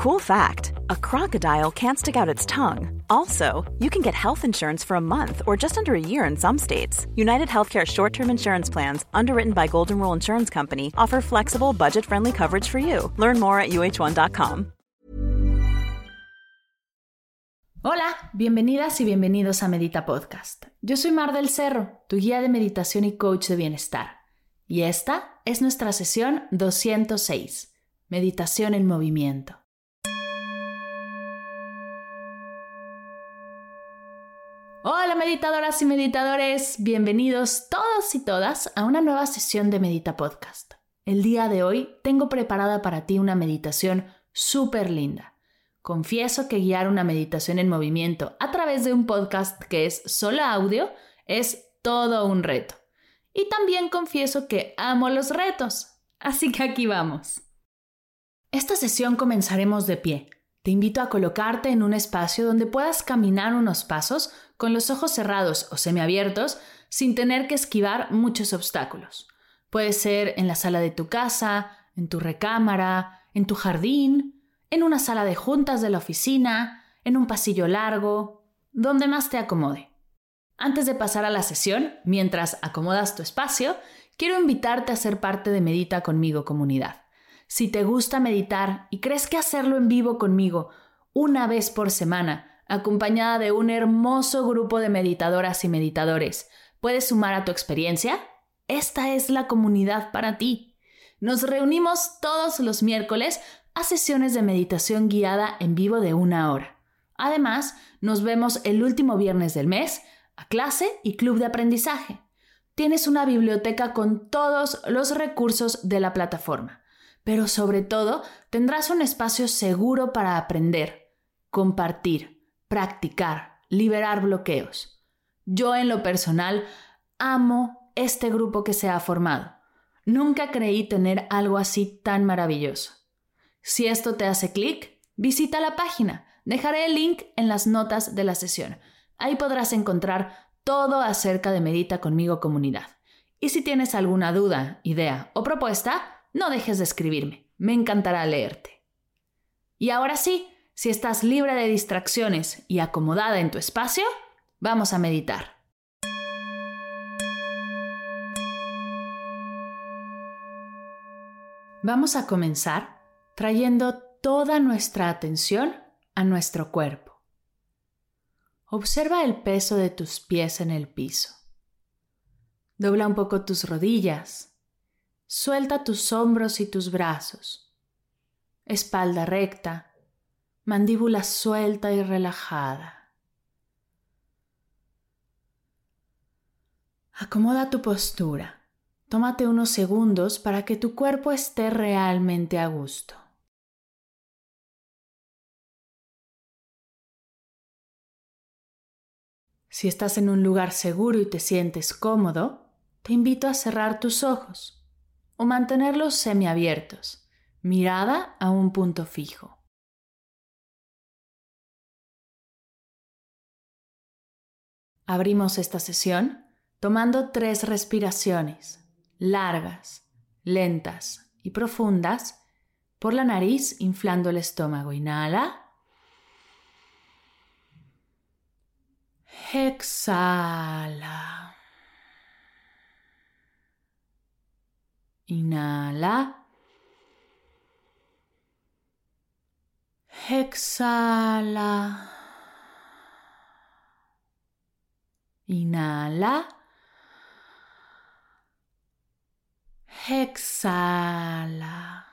Cool fact a crocodile can't stick out its tongue. Also, you can get health insurance for a month or just under a year in some states. United Healthcare short term insurance plans, underwritten by Golden Rule Insurance Company, offer flexible, budget friendly coverage for you. Learn more at uh1.com. Hola, bienvenidas y bienvenidos a Medita Podcast. Yo soy Mar del Cerro, tu guía de meditación y coach de bienestar. Y esta es nuestra sesión 206, Meditación en Movimiento. Hola meditadoras y meditadores, bienvenidos todos y todas a una nueva sesión de Medita Podcast. El día de hoy tengo preparada para ti una meditación súper linda. Confieso que guiar una meditación en movimiento a través de un podcast que es solo audio es todo un reto. Y también confieso que amo los retos. Así que aquí vamos. Esta sesión comenzaremos de pie te invito a colocarte en un espacio donde puedas caminar unos pasos con los ojos cerrados o semiabiertos sin tener que esquivar muchos obstáculos. Puede ser en la sala de tu casa, en tu recámara, en tu jardín, en una sala de juntas de la oficina, en un pasillo largo, donde más te acomode. Antes de pasar a la sesión, mientras acomodas tu espacio, quiero invitarte a ser parte de Medita conmigo comunidad. Si te gusta meditar y crees que hacerlo en vivo conmigo una vez por semana, acompañada de un hermoso grupo de meditadoras y meditadores, puede sumar a tu experiencia, esta es la comunidad para ti. Nos reunimos todos los miércoles a sesiones de meditación guiada en vivo de una hora. Además, nos vemos el último viernes del mes a clase y club de aprendizaje. Tienes una biblioteca con todos los recursos de la plataforma pero sobre todo tendrás un espacio seguro para aprender, compartir, practicar, liberar bloqueos. Yo en lo personal amo este grupo que se ha formado. Nunca creí tener algo así tan maravilloso. Si esto te hace clic, visita la página. Dejaré el link en las notas de la sesión. Ahí podrás encontrar todo acerca de Medita conmigo comunidad. Y si tienes alguna duda, idea o propuesta, no dejes de escribirme. Me encantará leerte. Y ahora sí, si estás libre de distracciones y acomodada en tu espacio, vamos a meditar. Vamos a comenzar trayendo toda nuestra atención a nuestro cuerpo. Observa el peso de tus pies en el piso. Dobla un poco tus rodillas Suelta tus hombros y tus brazos. Espalda recta, mandíbula suelta y relajada. Acomoda tu postura. Tómate unos segundos para que tu cuerpo esté realmente a gusto. Si estás en un lugar seguro y te sientes cómodo, te invito a cerrar tus ojos o mantenerlos semiabiertos, mirada a un punto fijo. Abrimos esta sesión tomando tres respiraciones largas, lentas y profundas por la nariz inflando el estómago. Inhala. Exhala. Inhala. Exhala. Inhala. Exhala.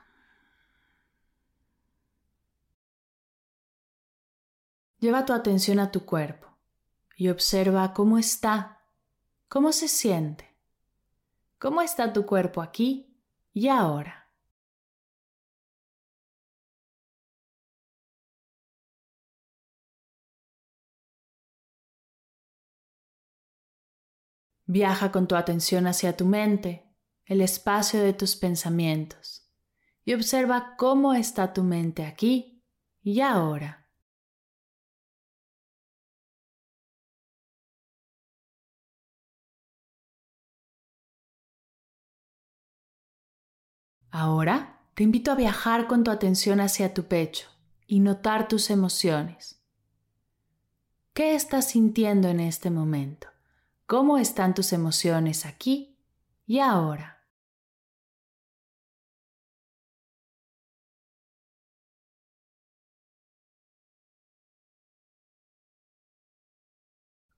Lleva tu atención a tu cuerpo y observa cómo está, cómo se siente, cómo está tu cuerpo aquí y ahora. Viaja con tu atención hacia tu mente, el espacio de tus pensamientos, y observa cómo está tu mente aquí y ahora. Ahora te invito a viajar con tu atención hacia tu pecho, y notar tus emociones. ¿Qué estás sintiendo en este momento? ¿Cómo están tus emociones aquí y ahora?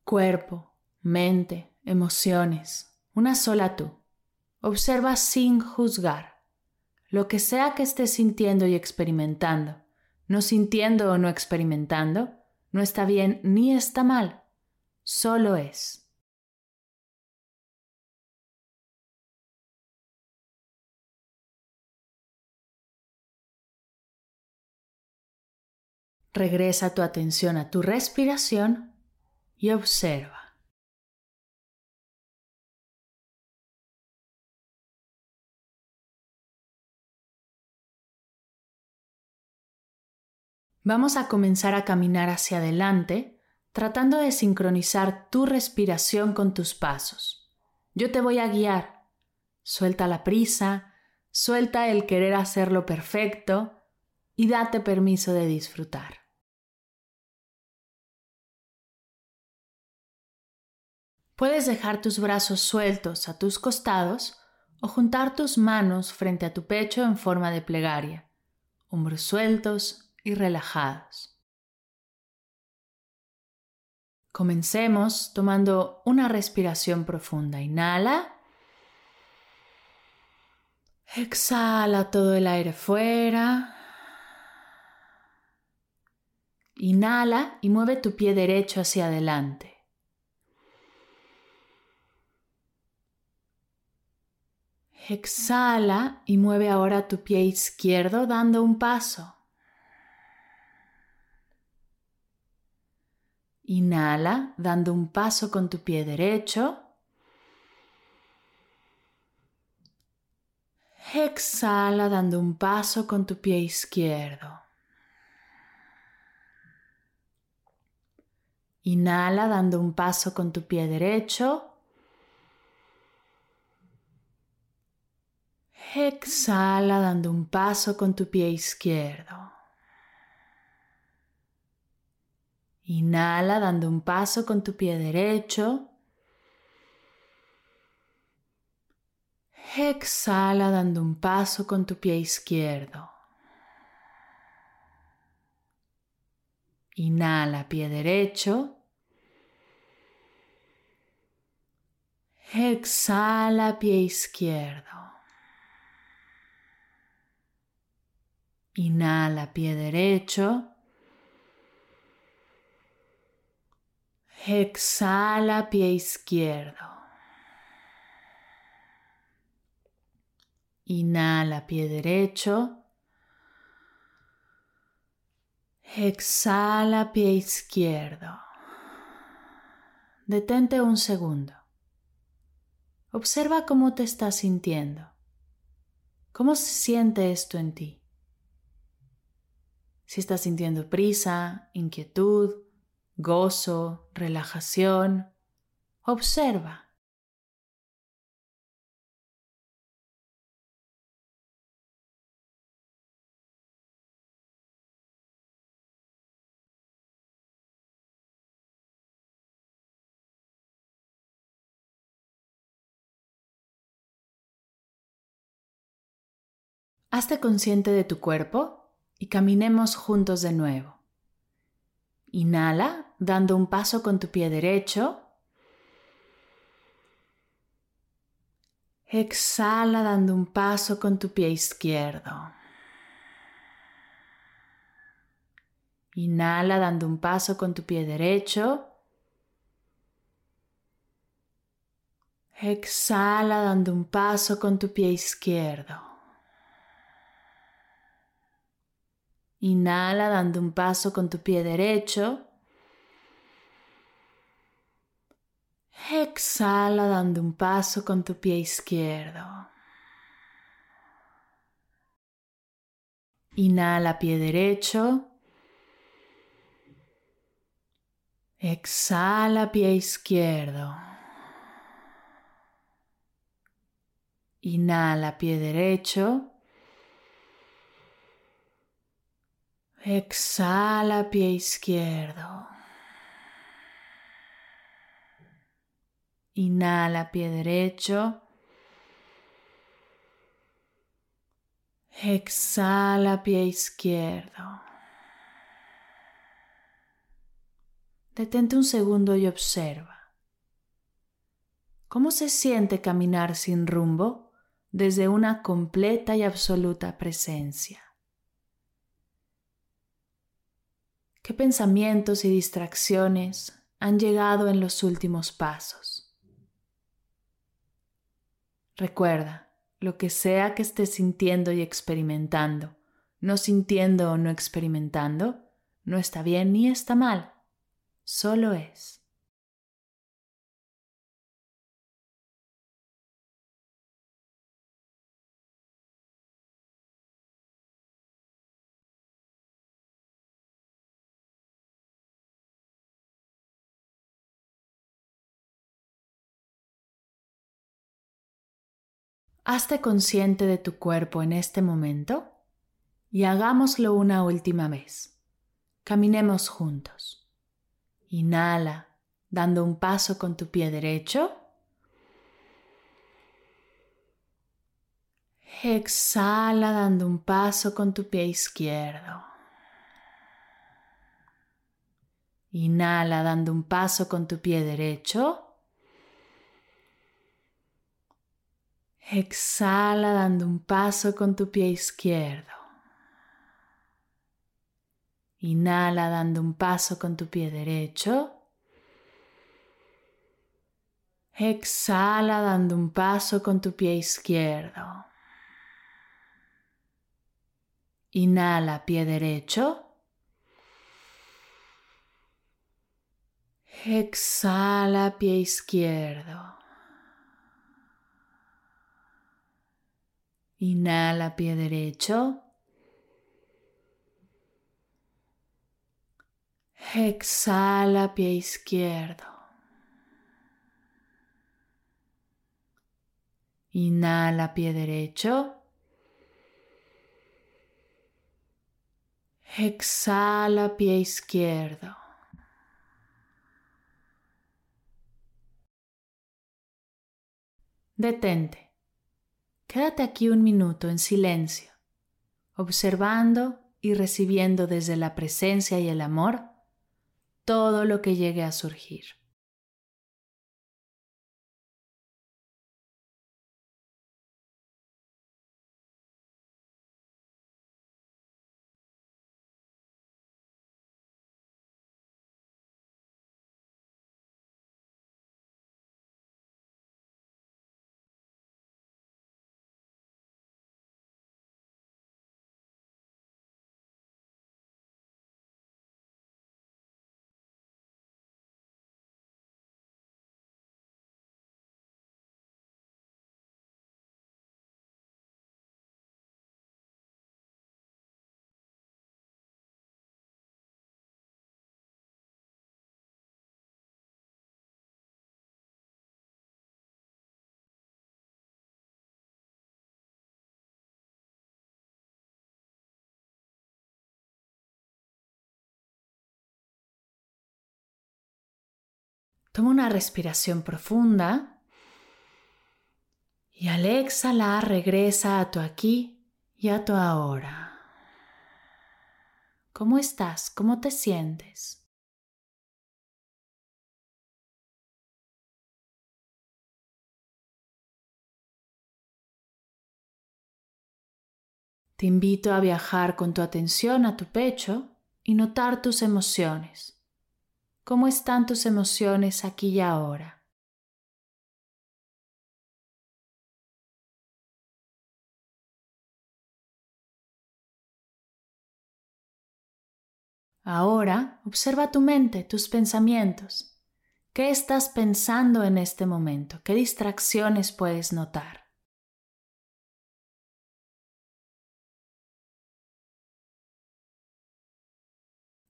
Cuerpo, mente, emociones, una sola tú. Observa sin juzgar. Lo que sea que estés sintiendo y experimentando, no sintiendo o no experimentando, no está bien ni está mal, solo es. Regresa tu atención a tu respiración y observa. Vamos a comenzar a caminar hacia adelante tratando de sincronizar tu respiración con tus pasos. Yo te voy a guiar. Suelta la prisa, suelta el querer hacerlo perfecto y date permiso de disfrutar. Puedes dejar tus brazos sueltos a tus costados o juntar tus manos frente a tu pecho en forma de plegaria, hombros sueltos y relajados. Comencemos tomando una respiración profunda. Inhala. Exhala todo el aire fuera. Inhala y mueve tu pie derecho hacia adelante. Exhala y mueve ahora tu pie izquierdo dando un paso. Inhala dando un paso con tu pie derecho. Exhala dando un paso con tu pie izquierdo. Inhala dando un paso con tu pie derecho. Exhala dando un paso con tu pie izquierdo. Inhala dando un paso con tu pie derecho. Exhala dando un paso con tu pie izquierdo. Inhala pie derecho. Exhala pie izquierdo. Inhala pie derecho. Exhala pie izquierdo. Inhala pie derecho. Exhala pie izquierdo. Detente un segundo. Observa cómo te estás sintiendo. ¿Cómo se siente esto en ti? si estás sintiendo prisa, inquietud, gozo, relajación, observa. Hazte consciente de tu cuerpo y caminemos juntos de nuevo. Inhala dando un paso con tu pie derecho. Exhala dando un paso con tu pie izquierdo. Inhala dando un paso con tu pie derecho. Exhala dando un paso con tu pie izquierdo. Inhala dando un paso con tu pie derecho. Exhala dando un paso con tu pie izquierdo. Inhala pie derecho. Exhala pie izquierdo. Inhala pie derecho. Exhala pie izquierdo. Inhala pie derecho. Exhala pie izquierdo. Detente un segundo y observa. ¿Cómo se siente caminar sin rumbo desde una completa y absoluta presencia? ¿Qué pensamientos y distracciones han llegado en los últimos pasos? Recuerda, lo que sea que estés sintiendo y experimentando, no sintiendo o no experimentando, no está bien ni está mal solo es. Hazte consciente de tu cuerpo en este momento y hagámoslo una última vez. Caminemos juntos. Inhala, dando un paso con tu pie derecho. Exhala dando un paso con tu pie izquierdo. Inhala dando un paso con tu pie derecho. Exhala dando un paso con tu pie izquierdo. Inhala dando un paso con tu pie derecho. Exhala dando un paso con tu pie izquierdo. Inhala pie derecho. Exhala pie izquierdo. Inhala pie derecho. Exhala pie izquierdo. Inhala pie derecho. Exhala pie izquierdo. Detente. Quédate aquí un minuto en silencio, observando y recibiendo desde la presencia y el amor todo lo que llegue a surgir. Toma una respiración profunda y al exhalar regresa a tu aquí y a tu ahora. ¿Cómo estás? ¿Cómo te sientes? Te invito a viajar con tu atención a tu pecho y notar tus emociones. ¿Cómo están tus emociones aquí y ahora? Ahora observa tu mente, tus pensamientos. ¿Qué estás pensando en este momento? ¿Qué distracciones puedes notar?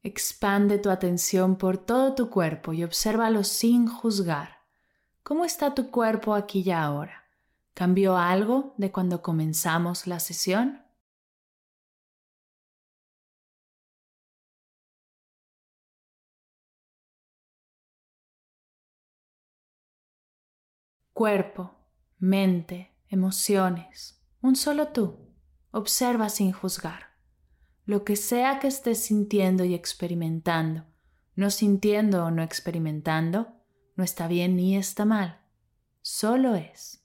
Expande tu atención por todo tu cuerpo y obsérvalo sin juzgar. ¿Cómo está tu cuerpo aquí y ahora? ¿Cambió algo de cuando comenzamos la sesión? Cuerpo, mente, emociones, un solo tú. Observa sin juzgar. Lo que sea que estés sintiendo y experimentando, no sintiendo o no experimentando, no está bien ni está mal, solo es.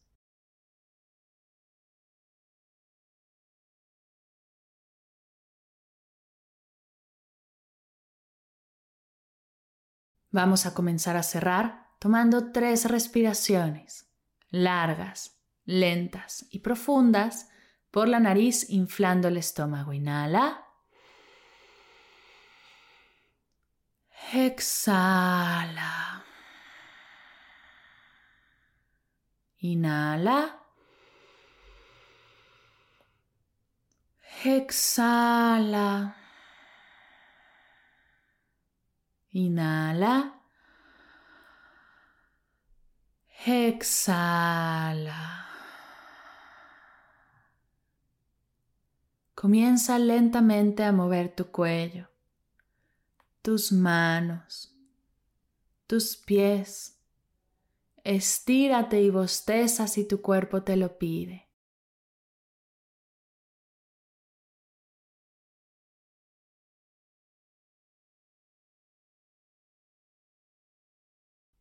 Vamos a comenzar a cerrar tomando tres respiraciones, largas, lentas y profundas, por la nariz inflando el estómago. Inhala. Exhala. Inhala. Exhala. Inhala. Exhala. Comienza lentamente a mover tu cuello, tus manos, tus pies. Estírate y bosteza si tu cuerpo te lo pide.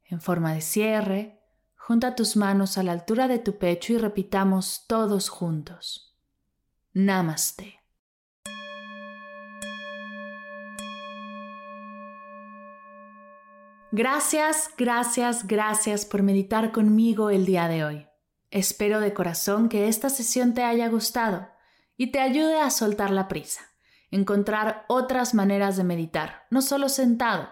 En forma de cierre, junta tus manos a la altura de tu pecho y repitamos todos juntos. Namaste. Gracias, gracias, gracias por meditar conmigo el día de hoy. Espero de corazón que esta sesión te haya gustado y te ayude a soltar la prisa, encontrar otras maneras de meditar, no solo sentado,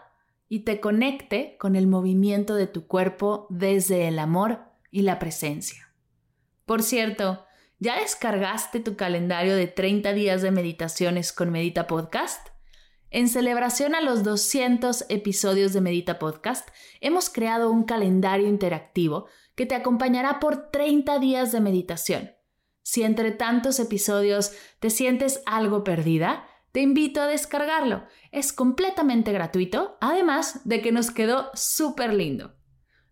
y te conecte con el movimiento de tu cuerpo desde el amor y la presencia. Por cierto, ¿ya descargaste tu calendario de 30 días de meditaciones con Medita Podcast? En celebración a los 200 episodios de Medita Podcast, hemos creado un calendario interactivo que te acompañará por 30 días de meditación. Si entre tantos episodios te sientes algo perdida, te invito a descargarlo. Es completamente gratuito, además de que nos quedó súper lindo.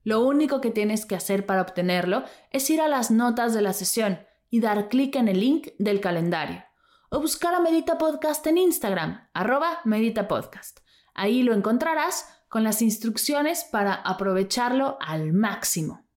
Lo único que tienes que hacer para obtenerlo es ir a las notas de la sesión y dar clic en el link del calendario. O buscar a Medita Podcast en Instagram, arroba Medita Podcast. Ahí lo encontrarás con las instrucciones para aprovecharlo al máximo.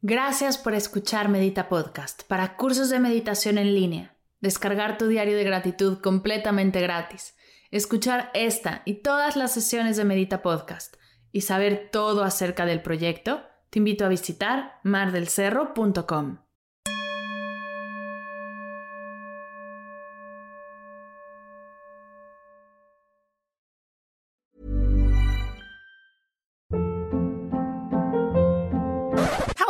Gracias por escuchar Medita Podcast para cursos de meditación en línea descargar tu diario de gratitud completamente gratis, escuchar esta y todas las sesiones de Medita Podcast y saber todo acerca del proyecto, te invito a visitar mardelcerro.com.